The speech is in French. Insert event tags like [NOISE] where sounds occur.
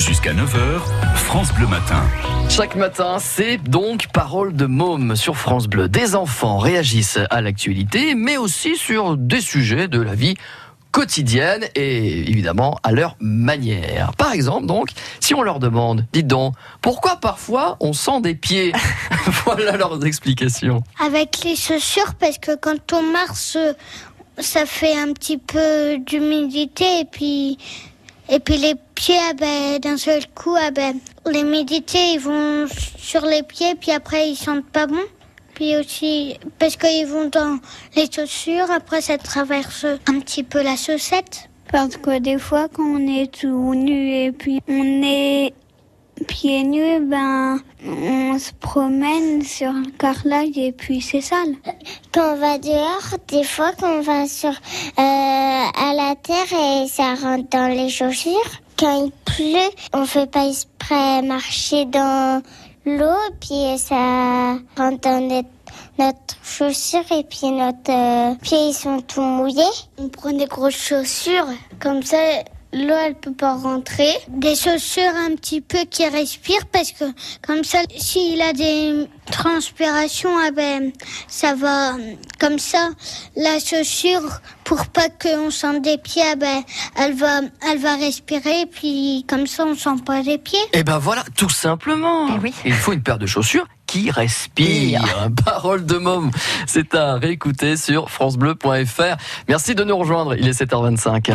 Jusqu'à 9h, France Bleu Matin. Chaque matin, c'est donc Parole de Môme sur France Bleu. Des enfants réagissent à l'actualité, mais aussi sur des sujets de la vie quotidienne et évidemment à leur manière. Par exemple, donc, si on leur demande, dites donc, pourquoi parfois on sent des pieds [LAUGHS] Voilà leurs explications. Avec les chaussures, parce que quand on marche, ça fait un petit peu d'humidité et puis et puis les pieds, ah ben, d'un seul coup, ah ben, l'humidité, ils vont sur les pieds, puis après ils sentent pas bon. Puis aussi parce qu'ils vont dans les chaussures, après ça traverse un petit peu la chaussette. Parce que des fois, quand on est tout nu et puis on est pieds nus, ben, on se promène sur le carrelage et puis c'est sale. Quand on va dehors, des fois, quand on va sur, euh, à la terre et ça rentre dans les chaussures. Quand il pleut, on fait pas exprès marcher dans l'eau, puis ça rentre dans notre, notre chaussure et puis notre euh, pieds ils sont tout mouillés. On prend des grosses chaussures, comme ça l'eau elle peut pas rentrer. Des chaussures un petit peu qui respirent parce que comme ça, s'il a des transpirations, ah ben ça va comme ça. La chaussure pour pas qu'on sente des pieds, ah ben elle va elle va respirer puis comme ça on sent pas les pieds. Et ben voilà, tout simplement. Il faut une paire de chaussures qui respire. [LAUGHS] Parole de môme. C'est à réécouter sur francebleu.fr. Merci de nous rejoindre. Il est 7h25.